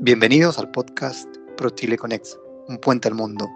Bienvenidos al podcast Pro Chile Conex, un puente al mundo.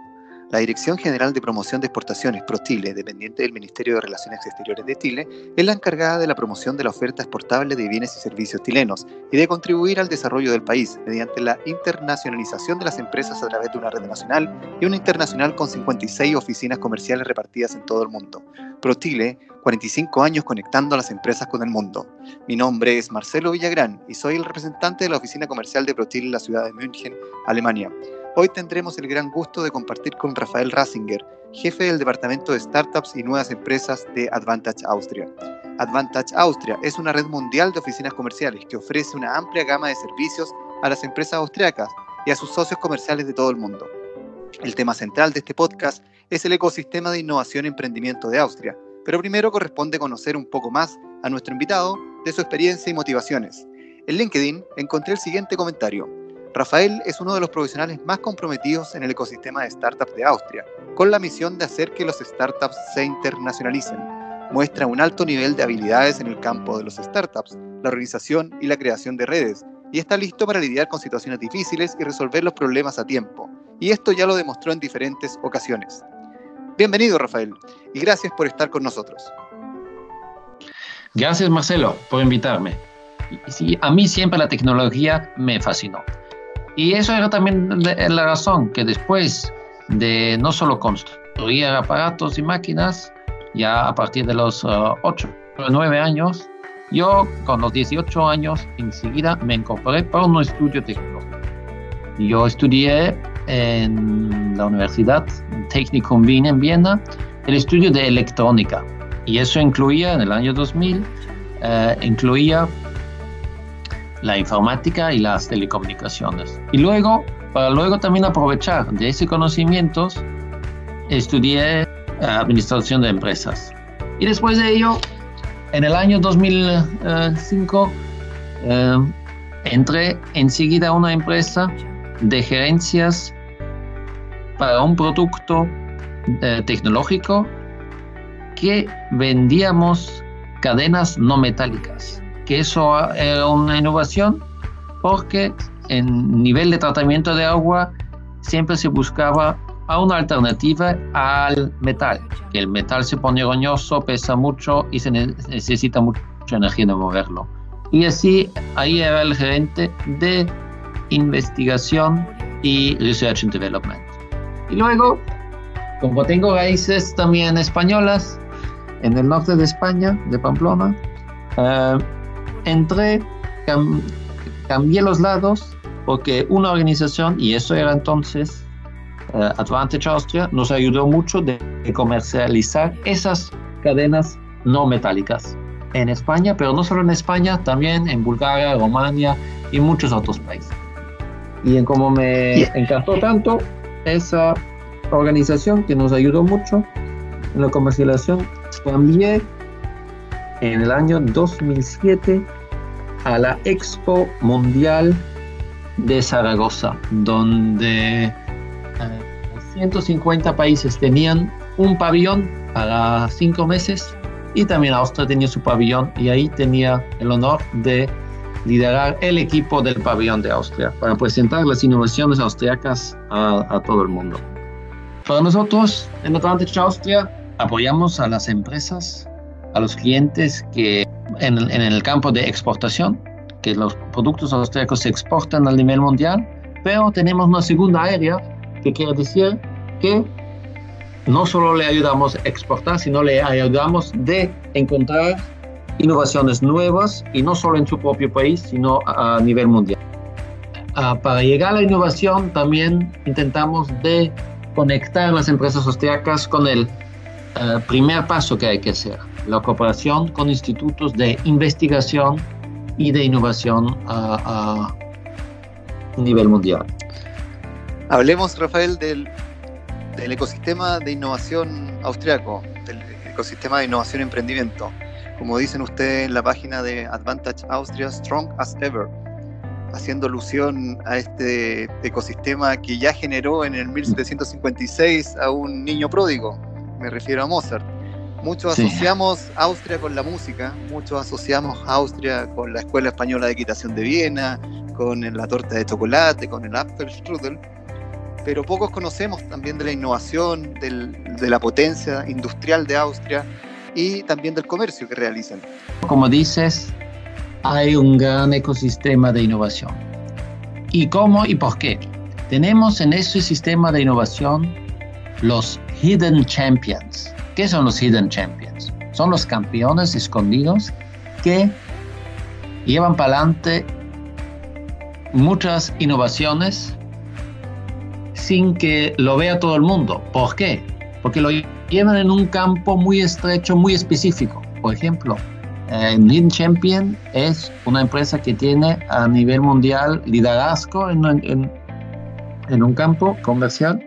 La Dirección General de Promoción de Exportaciones, ProChile, dependiente del Ministerio de Relaciones Exteriores de Chile, es la encargada de la promoción de la oferta exportable de bienes y servicios chilenos y de contribuir al desarrollo del país mediante la internacionalización de las empresas a través de una red nacional y una internacional con 56 oficinas comerciales repartidas en todo el mundo. ProChile, 45 años conectando a las empresas con el mundo. Mi nombre es Marcelo Villagrán y soy el representante de la oficina comercial de ProChile en la ciudad de München, Alemania. Hoy tendremos el gran gusto de compartir con Rafael Rasinger, jefe del Departamento de Startups y Nuevas Empresas de Advantage Austria. Advantage Austria es una red mundial de oficinas comerciales que ofrece una amplia gama de servicios a las empresas austriacas y a sus socios comerciales de todo el mundo. El tema central de este podcast es el ecosistema de innovación y emprendimiento de Austria, pero primero corresponde conocer un poco más a nuestro invitado de su experiencia y motivaciones. En LinkedIn encontré el siguiente comentario. Rafael es uno de los profesionales más comprometidos en el ecosistema de startups de Austria, con la misión de hacer que los startups se internacionalicen. Muestra un alto nivel de habilidades en el campo de los startups, la organización y la creación de redes, y está listo para lidiar con situaciones difíciles y resolver los problemas a tiempo. Y esto ya lo demostró en diferentes ocasiones. Bienvenido, Rafael, y gracias por estar con nosotros. Gracias, Marcelo, por invitarme. A mí siempre la tecnología me fascinó. Y eso era también la razón que después de no solo construir aparatos y máquinas, ya a partir de los 8 o 9 años, yo con los 18 años enseguida me incorporé para un estudio tecnológico. Yo estudié en la Universidad Technikum Wien en Viena el estudio de electrónica y eso incluía en el año 2000 eh, incluía la informática y las telecomunicaciones. Y luego, para luego también aprovechar de ese conocimientos, estudié administración de empresas. Y después de ello, en el año 2005, eh, entré enseguida a una empresa de gerencias para un producto eh, tecnológico que vendíamos cadenas no metálicas que eso era una innovación porque en nivel de tratamiento de agua siempre se buscaba a una alternativa al metal, que el metal se pone roñoso, pesa mucho y se necesita mucha energía de moverlo. Y así ahí era el gerente de investigación y research and development. Y luego, como tengo raíces también españolas en el norte de España, de Pamplona, uh, entré, cambié los lados porque una organización, y eso era entonces uh, Advantage Austria, nos ayudó mucho de, comercializar esas cadenas no metálicas en España, pero no solo en España, también en Bulgaria, Romania y muchos otros países. Y en como me encantó tanto esa organización que nos ayudó mucho en la comercialización, cambié en el año 2007 a la Expo Mundial de Zaragoza, donde 150 eh, países tenían un pabellón para cinco meses y también Austria tenía su pabellón y ahí tenía el honor de liderar el equipo del pabellón de Austria para presentar las innovaciones austriacas a, a todo el mundo. Para nosotros en Advantage Austria apoyamos a las empresas a los clientes que en, el campo de exportación, que los productos austríacos se exportan a nivel mundial, pero tenemos una segunda área que quiere decir que no solo le ayudamos a exportar, sino le ayudamos de encontrar innovaciones nuevas y no solo en su propio país, sino a, nivel mundial. Ah, para llegar a la innovación también intentamos de conectar las empresas austriacas con el eh, primer paso que hay que hacer, la cooperación con institutos de investigación y de innovación a, nivel mundial. Hablemos, Rafael, del, del, ecosistema de innovación austriaco, del ecosistema de innovación y emprendimiento. Como dicen ustedes en la página de Advantage Austria, Strong as Ever, haciendo alusión a este ecosistema que ya generó en el 1756 a un niño pródigo, me refiero a Mozart. Muchos asociamos Austria con la música, muchos asociamos Austria con la Escuela Española de Equitación de Viena, con la torta de chocolate, con el Apfelstrudel, pero pocos conocemos también de la innovación, de la potencia industrial de Austria y también del comercio que realizan. Como dices, hay un gran ecosistema de innovación. ¿Y cómo y por qué? Tenemos en ese sistema de innovación los Hidden Champions. ¿Qué son los Hidden Champions? Son los campeones escondidos que llevan para adelante muchas innovaciones sin que lo vea todo el mundo. ¿Por qué? Porque lo llevan en un campo muy estrecho, muy específico. Por ejemplo, eh, Lean Champion es una empresa que tiene a nivel mundial liderazgo en, un campo comercial,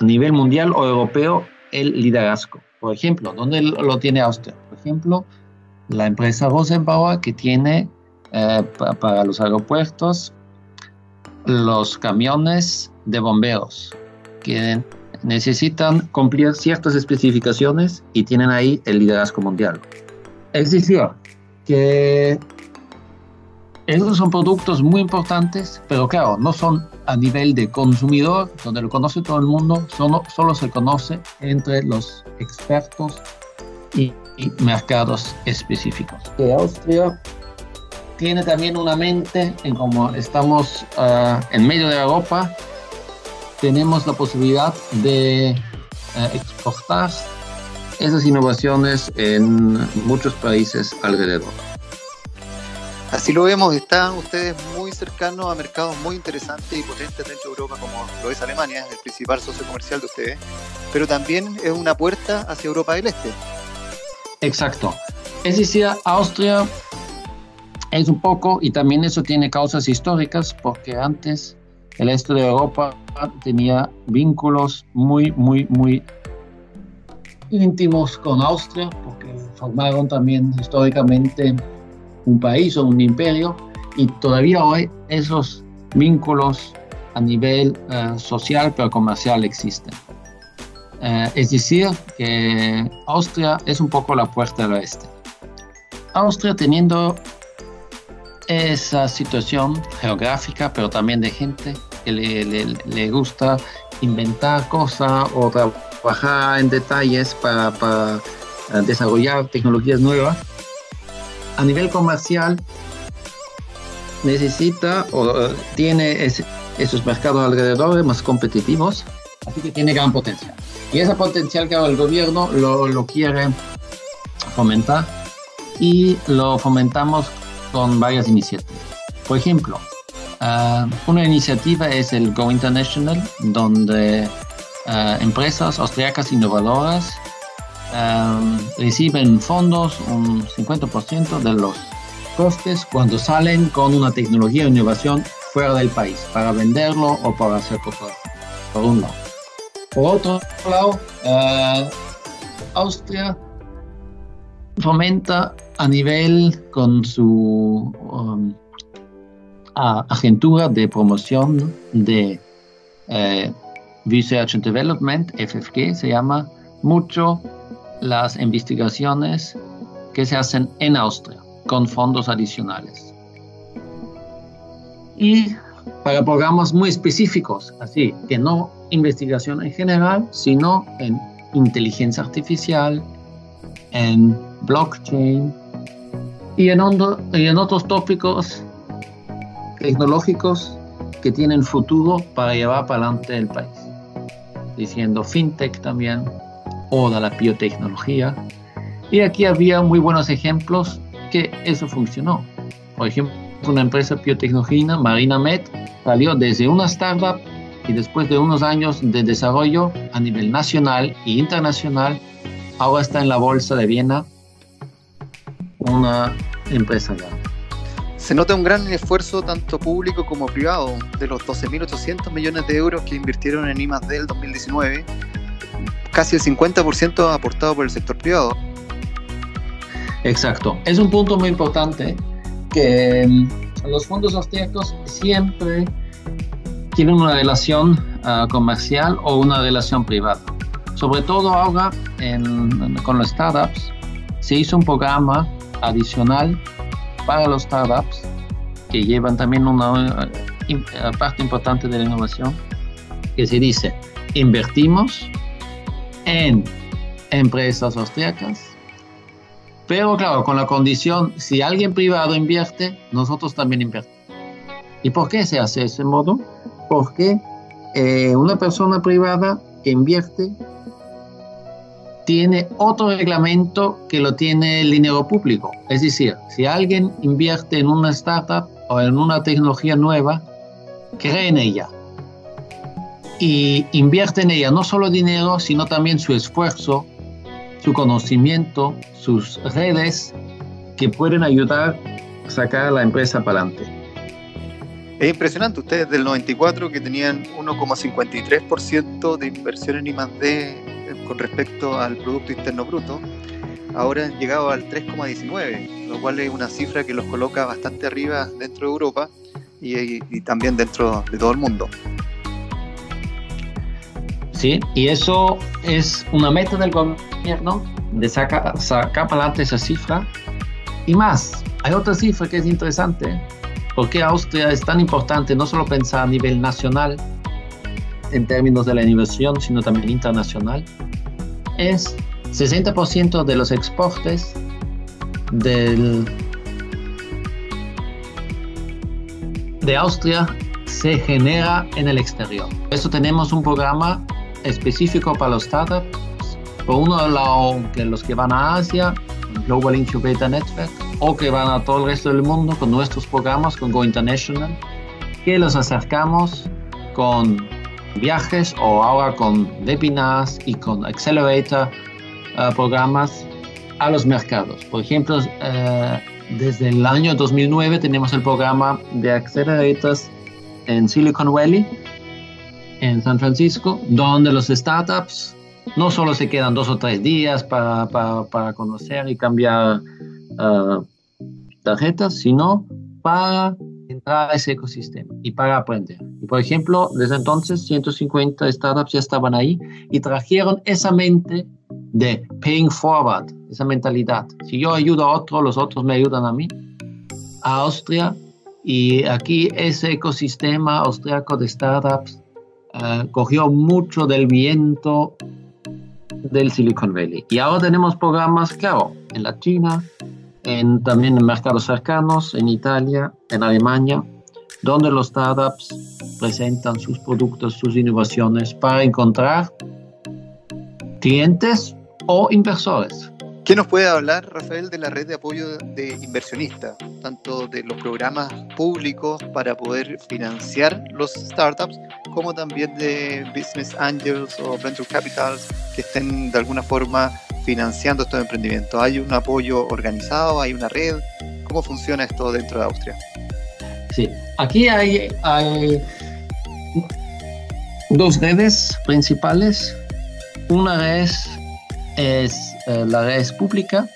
a nivel mundial o europeo, el liderazgo. Por ejemplo, ¿dónde lo tiene Austria? Por ejemplo, la empresa Rosenbauer que tiene eh, para los aeropuertos los camiones de bomberos que necesitan cumplir ciertas especificaciones y tienen ahí el liderazgo mundial. Decir, que esos son productos muy importantes, pero claro, no son a nivel de consumidor, donde lo conoce todo el mundo, solo, solo se conoce entre los expertos y, mercados específicos. Austria tiene también una mente en como estamos ah, en medio de Europa, tenemos la posibilidad de uh, exportar esas innovaciones en muchos países alrededor. Así lo vemos, están ustedes muy cercanos a mercados muy interesantes y potentes dentro de Europa, como lo es Alemania, el principal socio comercial de ustedes, pero también es una puerta hacia Europa del Este. Exacto. Es decir, Austria es un poco, y también eso tiene causas históricas, porque antes el este de Europa tenía vínculos muy, muy, muy íntimos con Austria, porque formaron también históricamente un país o un imperio, y todavía hoy esos vínculos a nivel uh, social pero comercial existen. Uh, es decir, que Austria es un poco la puerta del oeste. Austria teniendo esa situación geográfica, pero también de gente que le, le, le gusta inventar cosas o trabajar en detalles para, para uh, desarrollar tecnologías nuevas. A nivel comercial, necesita o tiene esos mercados alrededor más competitivos, así que tiene gran potencial. Y ese potencial que el gobierno lo, quiere fomentar y lo fomentamos con varias iniciativas. Por ejemplo, uh, una iniciativa es el Go International, donde uh, empresas austriacas innovadoras reciben fondos, un 50% de los costes, cuando salen con una tecnología de innovación fuera del país, para venderlo o para hacer cosas, por un lado. Por otro lado, uh, Austria fomenta a nivel con su um, agentura de promoción de eh, Research and Development, FFG, se llama mucho las investigaciones que se hacen en Austria con fondos adicionales. Y para programas muy específicos, así que no investigación en general, sino en inteligencia artificial, en blockchain y en, y en otros tópicos tecnológicos que tienen futuro para llevar para adelante el país. Diciendo fintech también, o de la biotecnología. Y aquí había muy buenos ejemplos que eso funcionó. Por ejemplo, una empresa biotecnológica, MarinaMed, salió desde una startup y después de unos años de desarrollo a nivel nacional e internacional, ahora está en la bolsa de Viena una empresa grande. Se nota un gran esfuerzo tanto público como privado. De los 12.800 millones de euros que invirtieron en I+D el 2019, casi el 50% aportado por el sector privado. Exacto. Es un punto muy importante que mm, los fondos austríacos siempre tienen una relación uh, comercial o una relación privada. Sobre todo ahora con los startups se hizo un programa adicional para los startups que llevan también una eh, parte importante de la innovación, que se dice, invertimos en empresas austriacas, pero claro, con la condición, si alguien privado invierte, nosotros también invertimos. ¿Y por qué se hace de ese modo? Porque eh, una persona privada que invierte tiene otro reglamento que lo tiene el dinero público. Es decir, si alguien invierte en una startup o en una tecnología nueva, cree en ella y invierte en ella no solo dinero, sino también su esfuerzo, su conocimiento, sus redes que pueden ayudar a sacar a la empresa para adelante. Es impresionante, ustedes del 94 que tenían 1,53% de inversión en I+D con respecto al Producto Interno Bruto, ahora han llegado al 3,19, lo cual es una cifra que los coloca bastante arriba dentro de Europa y, también dentro de todo el mundo. Sí, y eso es una meta del gobierno de sacar, para adelante esa cifra. Y más, hay otra cifra que es interesante, porque Austria es tan importante no solo pensar a nivel nacional, en términos de la inversión, sino también internacional es 60% de los exportes del, de Austria se genera en el exterior. Por eso tenemos un programa específico para los startups. Por uno lado, los que van a Asia, Global Incubator Network, o que van a todo el resto del mundo con nuestros programas, con Go International, que los acercamos con viajes o ahora con webinars y con accelerator uh, programas a los mercados. Por ejemplo, uh, desde el año 2009 tenemos el programa de accelerators en Silicon Valley, en San Francisco, donde los startups no solo se quedan dos o tres días para, para, para conocer y cambiar uh, tarjetas, sino para entrar a ese ecosistema y para aprender. Y por ejemplo, desde entonces 150 startups ya estaban ahí y trajeron esa mente de paying forward, esa mentalidad. Si yo ayudo a otro, los otros me ayudan a mí. A Austria y aquí ese ecosistema austriaco de startups uh, cogió mucho del viento del Silicon Valley. Y ahora tenemos programas, claro, en la China, en, también en mercados cercanos, en Italia, en Alemania, donde los startups presentan sus productos, sus innovaciones para encontrar clientes o inversores. ¿Qué nos puede hablar, Rafael, de la red de apoyo de inversionistas, tanto de los programas públicos para poder financiar los startups, como también de business angels o venture capitals que estén de alguna forma financiando estos emprendimientos? ¿Hay un apoyo organizado? ¿Hay una red? ¿Cómo funciona esto dentro de Austria? Sí, aquí hay, hay dos redes principales. Una red es eh, la red pública,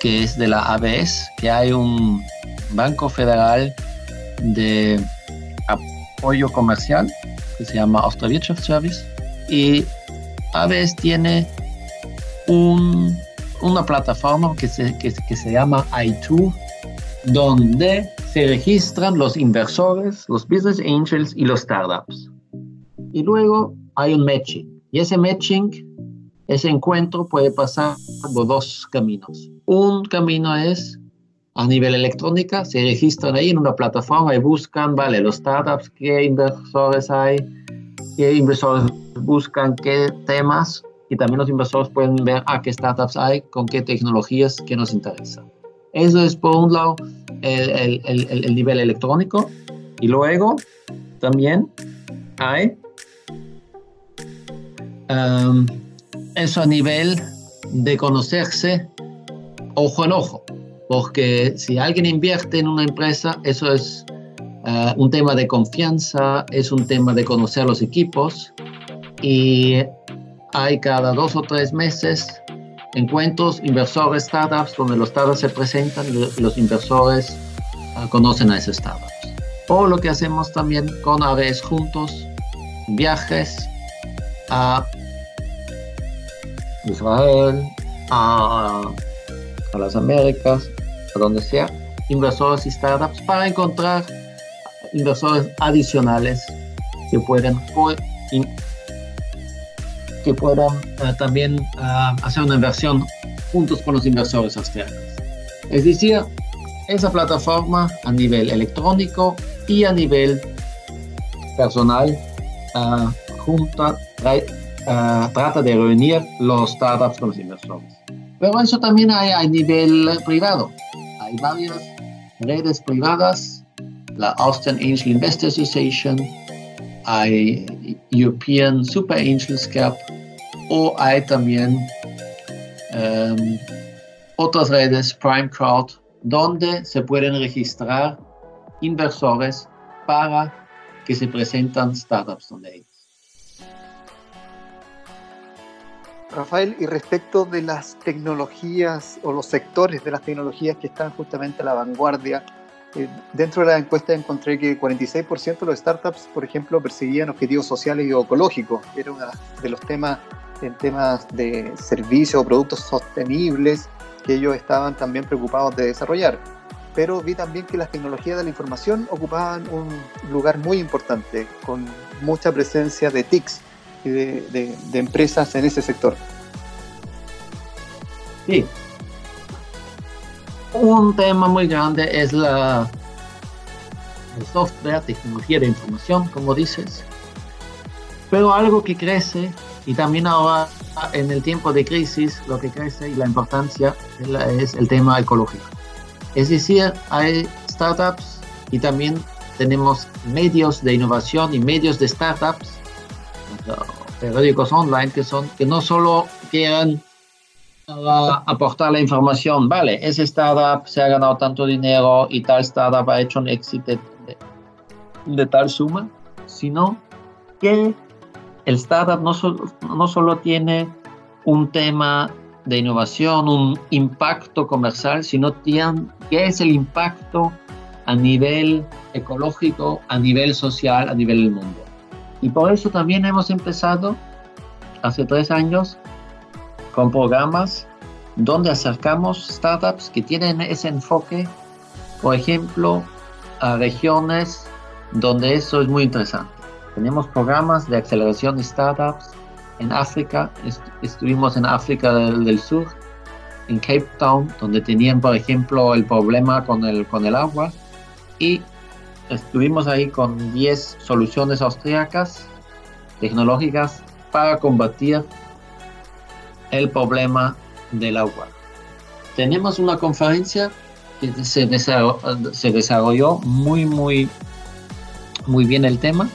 que es de la ABS, que hay un banco federal de apoyo comercial que se llama Austria Wirtschaftsservice y ABS tiene una plataforma que se, que, se llama i2, donde se registran los inversores, los business angels y los startups. Y luego hay un matching. Y ese matching, ese encuentro puede pasar por dos caminos. Un camino es a nivel electrónica, se registran ahí en una plataforma y buscan, vale, los startups, qué inversores hay, qué inversores buscan, qué temas y también los inversores pueden ver a qué startups hay, con qué tecnologías que nos interesan. Eso es por un lado el, el, el, nivel electrónico y luego también hay um, eso a nivel de conocerse ojo en ojo, porque si alguien invierte en una empresa, eso es uh, un tema de confianza, es un tema de conocer los equipos y hay cada dos o tres meses encuentros inversores startups donde los startups se presentan y los inversores ah, conocen a esos startups. O lo que hacemos también con ABS juntos, viajes a Israel, a, las Américas, a donde sea, inversores y startups para encontrar inversores adicionales que puedan, que puedan eh, también ah, hacer una inversión juntos con los inversores austriacos. Es decir, esa plataforma a nivel electrónico y a nivel personal uh, junta, uh, trata de reunir los startups con los inversores. Pero eso también hay a nivel privado. Hay varias redes privadas, la Austrian Angel Investors Association, hay European Super Angels Cap o hay también um, otras redes, Prime Crowd, donde se pueden registrar inversores para que se presentan startups donde ellos. Rafael, y respecto de las tecnologías o los sectores de las tecnologías que están justamente a la vanguardia, eh, dentro de la encuesta encontré que 46% de los startups, por ejemplo, perseguían objetivos sociales y ecológicos. Era uno de los temas en temas de servicios o productos sostenibles que ellos estaban también preocupados de desarrollar. Pero vi también que las tecnologías de la información ocupaban un lugar muy importante, con mucha presencia de TICs y de, empresas en ese sector. Sí. Un tema muy grande es la el software, tecnología de información, como dices. Pero algo que crece y también ahora en el tiempo de crisis lo que crece y la importancia es el tema ecológico. Es decir, hay startups y también tenemos medios de innovación y medios de startups, periódicos online que son que no solo quieren aportar la información, vale, ese startup se ha ganado tanto dinero y tal startup ha hecho un éxito de tal suma, sino que el startup no, no solo tiene un tema de innovación, un impacto comercial, sino tiene, qué es el impacto a nivel ecológico, a nivel social, a nivel del mundo. Y por eso también hemos empezado hace tres años con programas donde acercamos startups que tienen ese enfoque, por ejemplo, a regiones donde eso es muy interesante. Tenemos programas de aceleración de startups en África. estuvimos en África del, Sur, en Cape Town, donde tenían, por ejemplo, el problema con el, con el agua. Y estuvimos ahí con 10 soluciones austríacas tecnológicas para combatir el problema del agua. Tenemos una conferencia que se desarrolló, se desarrolló muy, muy, muy bien el tema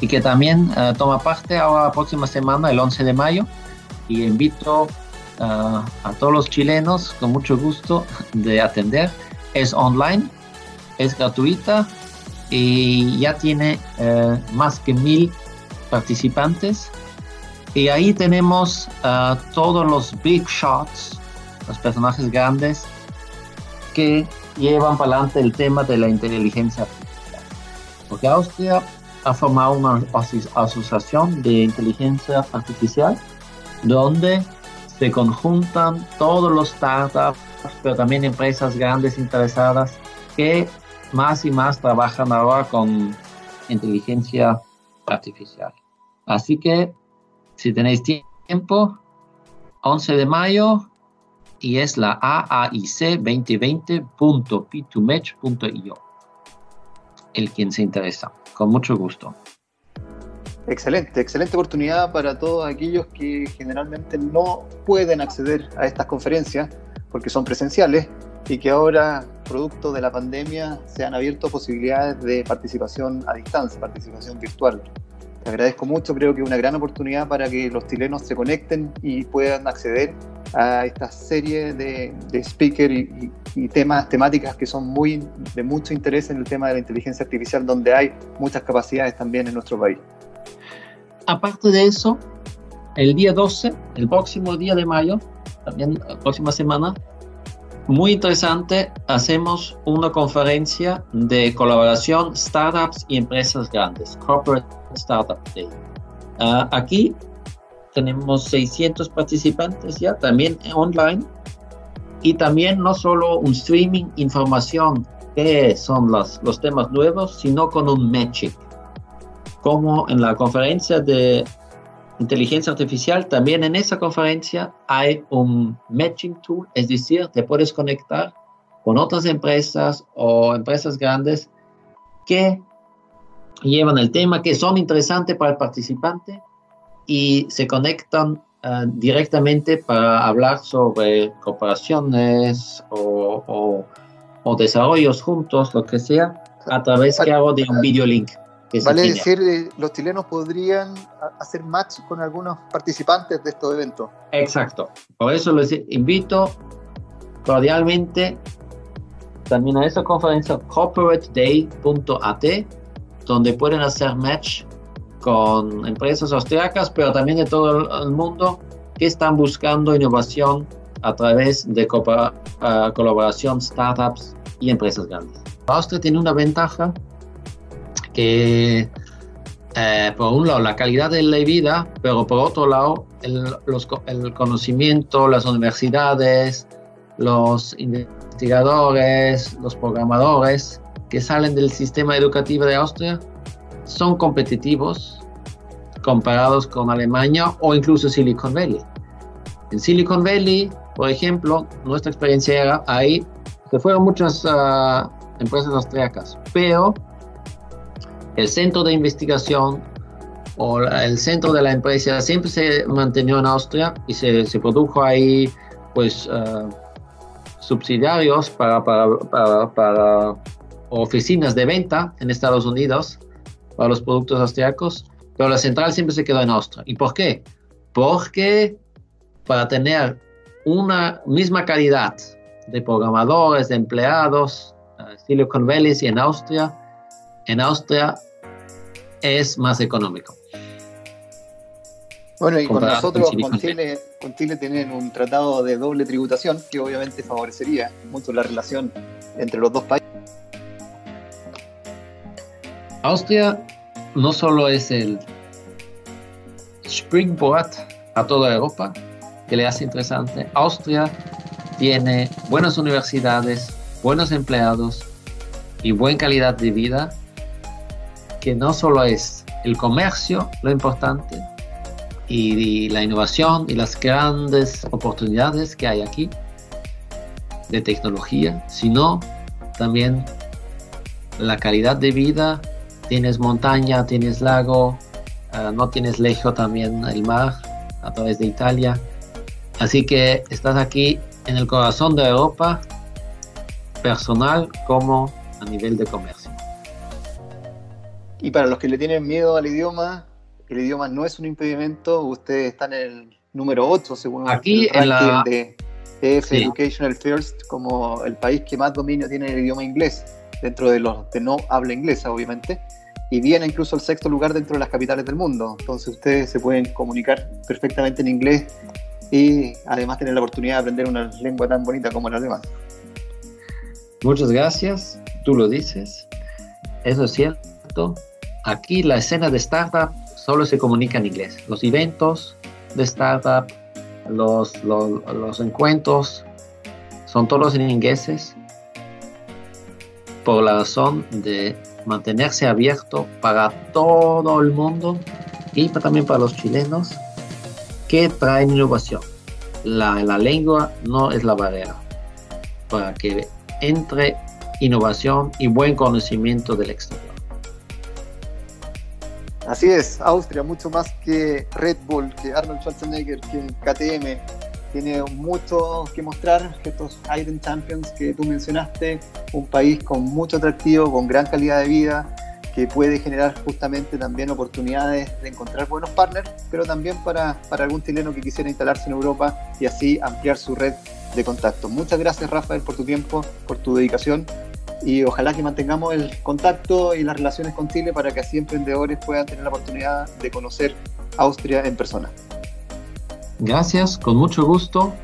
y que también eh, toma parte ahora la próxima semana, el 11 de mayo. Y invito eh, a todos los chilenos con mucho gusto de atender. Es online, es gratuita y ya tiene eh, más que mil participantes. Y ahí tenemos todos los big shots, los personajes grandes que llevan para adelante el tema de la inteligencia artificial. Porque Austria ha formado una asociación de inteligencia artificial donde se conjuntan todos los startups, pero también empresas grandes interesadas que más y más trabajan ahora con inteligencia artificial. Así que si tenéis tiempo, 11 de mayo y es la AAIC 2020.p2match.io. El quien se interesa con mucho gusto. Excelente, excelente oportunidad para todos aquellos que generalmente no pueden acceder a estas conferencias porque son presenciales y que ahora, producto de la pandemia, se han abierto posibilidades de participación a distancia, participación virtual. Te agradezco mucho, creo que es una gran oportunidad para que los chilenos se conecten y puedan acceder a esta serie de, de speakers y, temas, temáticas que son muy de mucho interés en el tema de la inteligencia artificial, donde hay muchas capacidades también en nuestro país. Aparte de eso, el día 12, el próximo día de mayo, también la próxima semana, muy interesante, hacemos una conferencia de colaboración startups y empresas grandes, Corporate Startup Day. Ah, aquí tenemos 600 participantes ya, también online, y también no solo un streaming, información, que son los, los temas nuevos, sino con un matching. Como en la conferencia de inteligencia artificial, también en esa conferencia hay un matching tool, es decir, te puedes conectar con otras empresas o empresas grandes que llevan el tema, que son interesantes para el participante y se conectan uh, directamente para hablar sobre cooperaciones o, desarrollos juntos, lo que sea, a través de un video link. Vale decir, eh, los chilenos podrían hacer match con algunos participantes de estos eventos. Exacto. Por eso les invito cordialmente también a esa conferencia corporateday.at, donde pueden hacer match con empresas austriacas, pero también de todo el mundo que están buscando innovación a través de colaboración startups y empresas grandes. Austria tiene una ventaja que, eh, por un lado, la calidad de la vida, pero por otro lado, el, conocimiento, las universidades, los investigadores, los programadores que salen del sistema educativo de Austria son competitivos comparados con Alemania o incluso Silicon Valley. En Silicon Valley, por ejemplo, nuestra experiencia era ahí, se fueron muchas uh, empresas austriacas, pero el centro de investigación o el centro de la empresa siempre se mantenió en Austria y se, se produjo ahí, pues, uh, subsidiarios para, para, para, para oficinas de venta en Estados Unidos para los productos austriacos, pero la central siempre se quedó en Austria. ¿Y por qué? Porque para tener una misma calidad de programadores, de empleados, uh, Silicon Valley y en Austria, en Austria es más económico. Bueno, y con nosotros, con Chile, con Chile tienen un tratado de doble tributación que obviamente favorecería mucho la relación entre los dos países. Austria no solo es el springboard a toda Europa, que le hace interesante. Austria tiene buenas universidades, buenos empleados y buena calidad de vida, que no solo es el comercio lo importante y, la innovación y las grandes oportunidades que hay aquí de tecnología, sino también la calidad de vida tienes montaña, tienes lago, uh, no tienes lejos también el mar a través de Italia. Así que estás aquí en el corazón de Europa, personal como a nivel de comercio. Y para los que le tienen miedo al idioma, el idioma no es un impedimento, ustedes están en el número 8 según aquí el la... de EF Educational First como el país que más dominio tiene el idioma inglés dentro de los de no habla inglesa obviamente y viene incluso el sexto lugar dentro de las capitales del mundo. Entonces ustedes se pueden comunicar perfectamente en inglés y además tener la oportunidad de aprender una lengua tan bonita como el alemán. Muchas gracias, tú lo dices. Eso es Aquí la escena de startup solo se comunica en inglés. Los eventos de startup, los encuentros, son todos en ingleses por la razón de mantenerse abierto para todo el mundo y también para los chilenos que traen innovación. La, la lengua no es la barrera para que entre innovación y buen conocimiento del exterior. Así es, Austria, mucho más que Red Bull, que Arnold Schwarzenegger, que KTM, tiene mucho que mostrar, estos Iron Champions que tú mencionaste, un país con mucho atractivo, con gran calidad de vida, que puede generar justamente también oportunidades de encontrar buenos partners, pero también para, para algún chileno que quisiera instalarse en Europa y así ampliar su red de contactos. Muchas gracias Rafael por tu tiempo, por tu dedicación y ojalá que mantengamos el contacto y las relaciones con Chile para que así emprendedores puedan tener la oportunidad de conocer Austria en persona. Gracias, con mucho gusto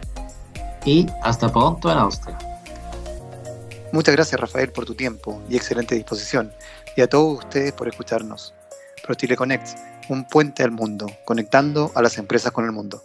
y hasta pronto en Austria. Muchas gracias Rafael por tu tiempo y excelente disposición y a todos ustedes por escucharnos. ProChile Connect, un puente al mundo, conectando a las empresas con el mundo.